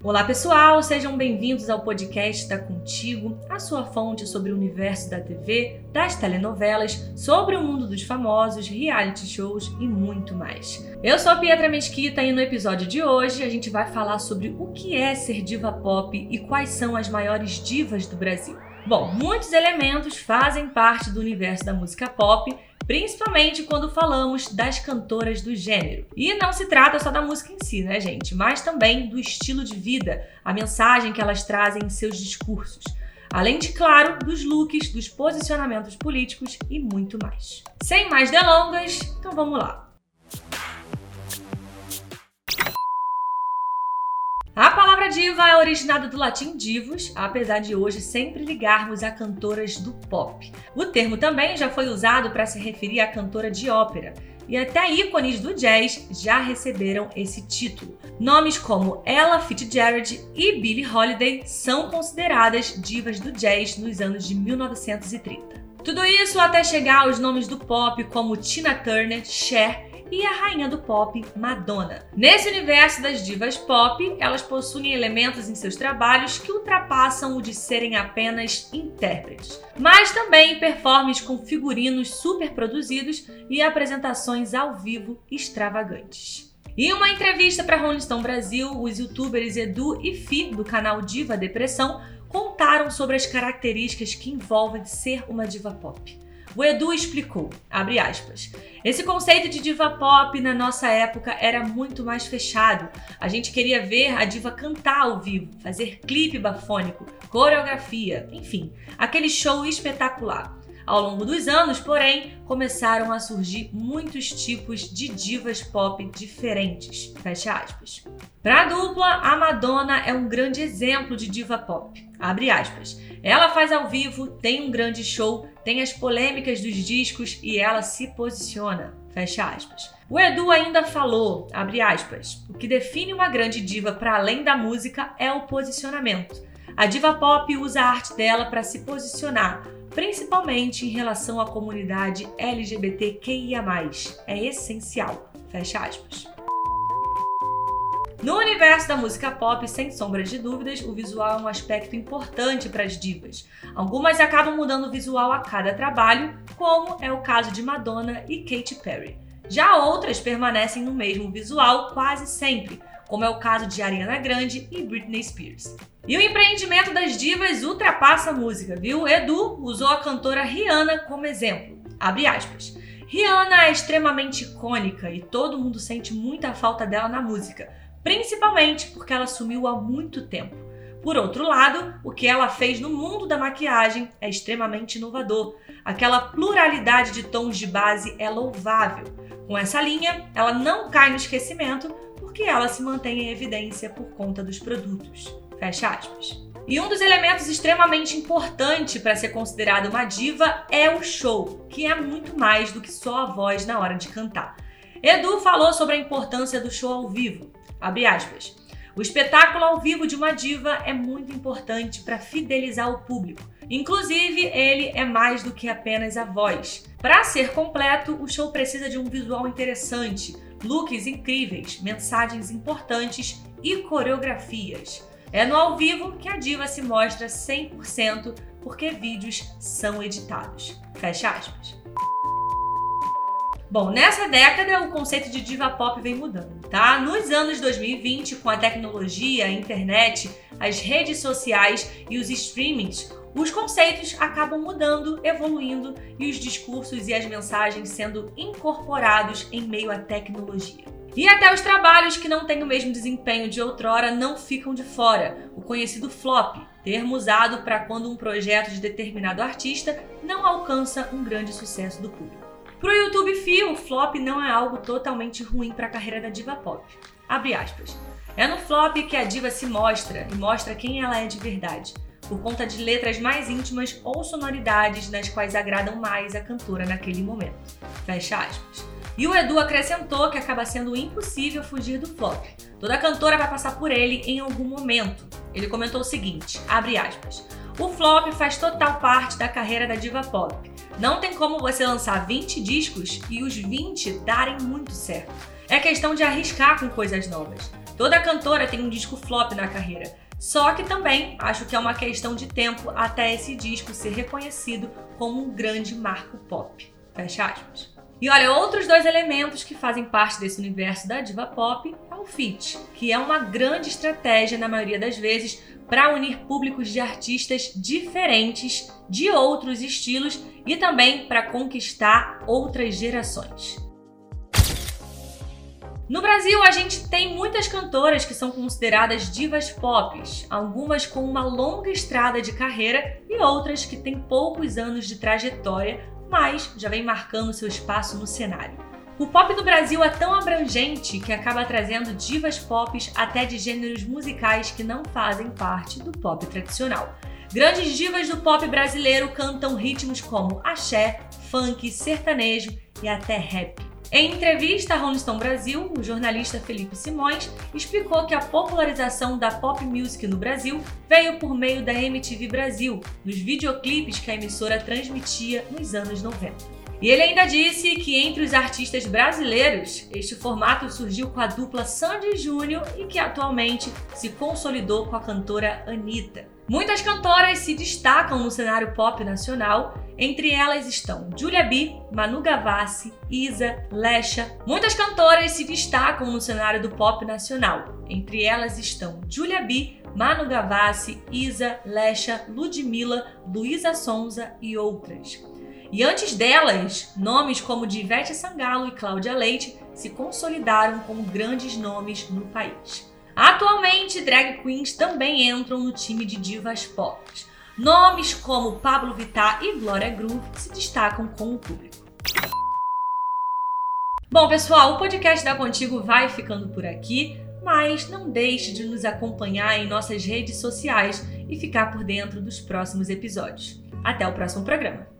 Olá pessoal, sejam bem-vindos ao podcast da Contigo, a sua fonte sobre o universo da TV, das telenovelas, sobre o mundo dos famosos, reality shows e muito mais. Eu sou a Pietra Mesquita e no episódio de hoje a gente vai falar sobre o que é ser diva pop e quais são as maiores divas do Brasil. Bom, muitos elementos fazem parte do universo da música pop, principalmente quando falamos das cantoras do gênero. E não se trata só da música em si, né, gente? Mas também do estilo de vida, a mensagem que elas trazem em seus discursos. Além de, claro, dos looks, dos posicionamentos políticos e muito mais. Sem mais delongas, então vamos lá. A palavra diva é originada do latim divus, apesar de hoje sempre ligarmos a cantoras do pop. O termo também já foi usado para se referir à cantora de ópera, e até ícones do jazz já receberam esse título. Nomes como Ella Fitzgerald e Billie Holiday são consideradas divas do jazz nos anos de 1930. Tudo isso até chegar aos nomes do pop como Tina Turner, Cher e a rainha do pop, Madonna. Nesse universo das divas pop, elas possuem elementos em seus trabalhos que ultrapassam o de serem apenas intérpretes, mas também performances com figurinos super produzidos e apresentações ao vivo extravagantes. Em uma entrevista para Rolling Stone Brasil, os youtubers Edu e Fi, do canal Diva Depressão, contaram sobre as características que envolvem ser uma diva pop. O Edu explicou, abre aspas, esse conceito de diva pop na nossa época era muito mais fechado. A gente queria ver a diva cantar ao vivo, fazer clipe bafônico, coreografia, enfim, aquele show espetacular. Ao longo dos anos, porém, começaram a surgir muitos tipos de divas pop diferentes. Fecha aspas. Para a dupla, a Madonna é um grande exemplo de diva pop. Abre aspas. Ela faz ao vivo, tem um grande show, tem as polêmicas dos discos e ela se posiciona. Fecha aspas. O Edu ainda falou, abre aspas, o que define uma grande diva para além da música é o posicionamento. A diva pop usa a arte dela para se posicionar, principalmente em relação à comunidade LGBTQIA+. É essencial. Fecha aspas. No universo da música pop, sem sombras de dúvidas, o visual é um aspecto importante para as divas. Algumas acabam mudando o visual a cada trabalho, como é o caso de Madonna e Katy Perry. Já outras permanecem no mesmo visual quase sempre, como é o caso de Ariana Grande e Britney Spears. E o empreendimento das divas ultrapassa a música, viu? Edu usou a cantora Rihanna como exemplo. Abre aspas. Rihanna é extremamente icônica e todo mundo sente muita falta dela na música, principalmente porque ela sumiu há muito tempo. Por outro lado, o que ela fez no mundo da maquiagem é extremamente inovador. Aquela pluralidade de tons de base é louvável. Com essa linha, ela não cai no esquecimento porque ela se mantém em evidência por conta dos produtos. Fecha aspas. E um dos elementos extremamente importante para ser considerada uma diva é o show, que é muito mais do que só a voz na hora de cantar. Edu falou sobre a importância do show ao vivo. Abre aspas. O espetáculo ao vivo de uma diva é muito importante para fidelizar o público. Inclusive, ele é mais do que apenas a voz. Para ser completo, o show precisa de um visual interessante, looks incríveis, mensagens importantes e coreografias. É no ao vivo que a diva se mostra 100% porque vídeos são editados. Fecha aspas. Bom, nessa década o conceito de diva pop vem mudando, tá? Nos anos 2020, com a tecnologia, a internet, as redes sociais e os streamings, os conceitos acabam mudando, evoluindo e os discursos e as mensagens sendo incorporados em meio à tecnologia. E até os trabalhos que não têm o mesmo desempenho de outrora não ficam de fora, o conhecido flop, termo usado para quando um projeto de determinado artista não alcança um grande sucesso do público. Pro YouTube Fio, o flop não é algo totalmente ruim para a carreira da diva pop. Abre aspas. É no flop que a diva se mostra e mostra quem ela é de verdade, por conta de letras mais íntimas ou sonoridades nas quais agradam mais a cantora naquele momento. Fecha aspas. E o Edu acrescentou que acaba sendo impossível fugir do flop. Toda cantora vai passar por ele em algum momento. Ele comentou o seguinte, abre aspas. O flop faz total parte da carreira da diva pop. Não tem como você lançar 20 discos e os 20 darem muito certo. É questão de arriscar com coisas novas. Toda cantora tem um disco flop na carreira. Só que também acho que é uma questão de tempo até esse disco ser reconhecido como um grande marco pop. Fecha aspas. E olha, outros dois elementos que fazem parte desse universo da diva pop é o feat, que é uma grande estratégia na maioria das vezes para unir públicos de artistas diferentes de outros estilos e também para conquistar outras gerações. No Brasil, a gente tem muitas cantoras que são consideradas divas pop, algumas com uma longa estrada de carreira e outras que têm poucos anos de trajetória, mas já vem marcando seu espaço no cenário. O pop no Brasil é tão abrangente que acaba trazendo divas pop até de gêneros musicais que não fazem parte do pop tradicional. Grandes divas do pop brasileiro cantam ritmos como axé, funk, sertanejo e até rap. Em entrevista à Rolling Stone Brasil, o jornalista Felipe Simões explicou que a popularização da pop music no Brasil veio por meio da MTV Brasil, nos videoclipes que a emissora transmitia nos anos 90. E ele ainda disse que entre os artistas brasileiros, este formato surgiu com a dupla Sandy Júnior e que atualmente se consolidou com a cantora Anitta. Muitas cantoras se destacam no cenário pop nacional, entre elas estão Julia B, Manu Gavassi, Isa, Lesha. Muitas cantoras se destacam no cenário do pop nacional, entre elas estão Julia B, Manu Gavassi, Isa, Lesha, Ludmilla, Luísa Sonza e outras. E antes delas, nomes como Divete Sangalo e Cláudia Leite se consolidaram como grandes nomes no país. Atualmente, drag queens também entram no time de divas pop. Nomes como Pablo Vittar e Glória Groove se destacam com o público. Bom, pessoal, o podcast da Contigo vai ficando por aqui, mas não deixe de nos acompanhar em nossas redes sociais e ficar por dentro dos próximos episódios. Até o próximo programa.